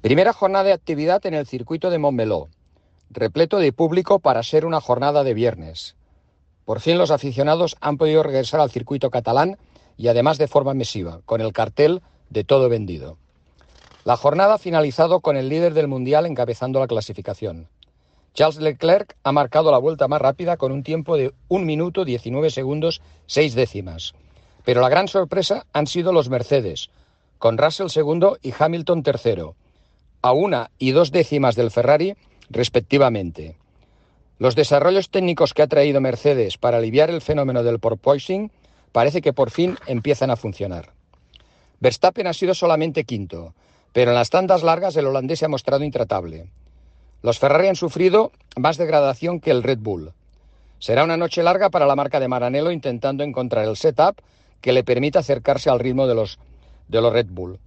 Primera jornada de actividad en el circuito de Montmeló, repleto de público para ser una jornada de viernes. Por fin los aficionados han podido regresar al circuito catalán y además de forma masiva, con el cartel de todo vendido. La jornada ha finalizado con el líder del Mundial encabezando la clasificación. Charles Leclerc ha marcado la vuelta más rápida con un tiempo de 1 minuto 19 segundos 6 décimas. Pero la gran sorpresa han sido los Mercedes, con Russell segundo y Hamilton tercero, a una y dos décimas del Ferrari respectivamente. Los desarrollos técnicos que ha traído Mercedes para aliviar el fenómeno del porpoising parece que por fin empiezan a funcionar. Verstappen ha sido solamente quinto, pero en las tandas largas el holandés se ha mostrado intratable. Los Ferrari han sufrido más degradación que el Red Bull. Será una noche larga para la marca de Maranello intentando encontrar el setup que le permita acercarse al ritmo de los, de los Red Bull.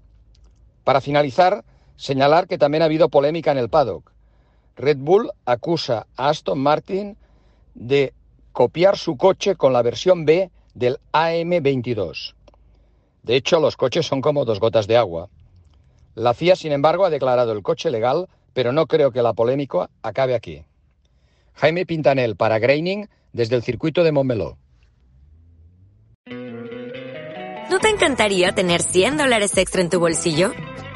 Para finalizar, señalar que también ha habido polémica en el paddock. Red Bull acusa a Aston Martin de copiar su coche con la versión B del AM22. De hecho, los coches son como dos gotas de agua. La FIA, sin embargo, ha declarado el coche legal, pero no creo que la polémica acabe aquí. Jaime Pintanel para Graining desde el circuito de Montmeló. ¿No te encantaría tener 100 dólares extra en tu bolsillo?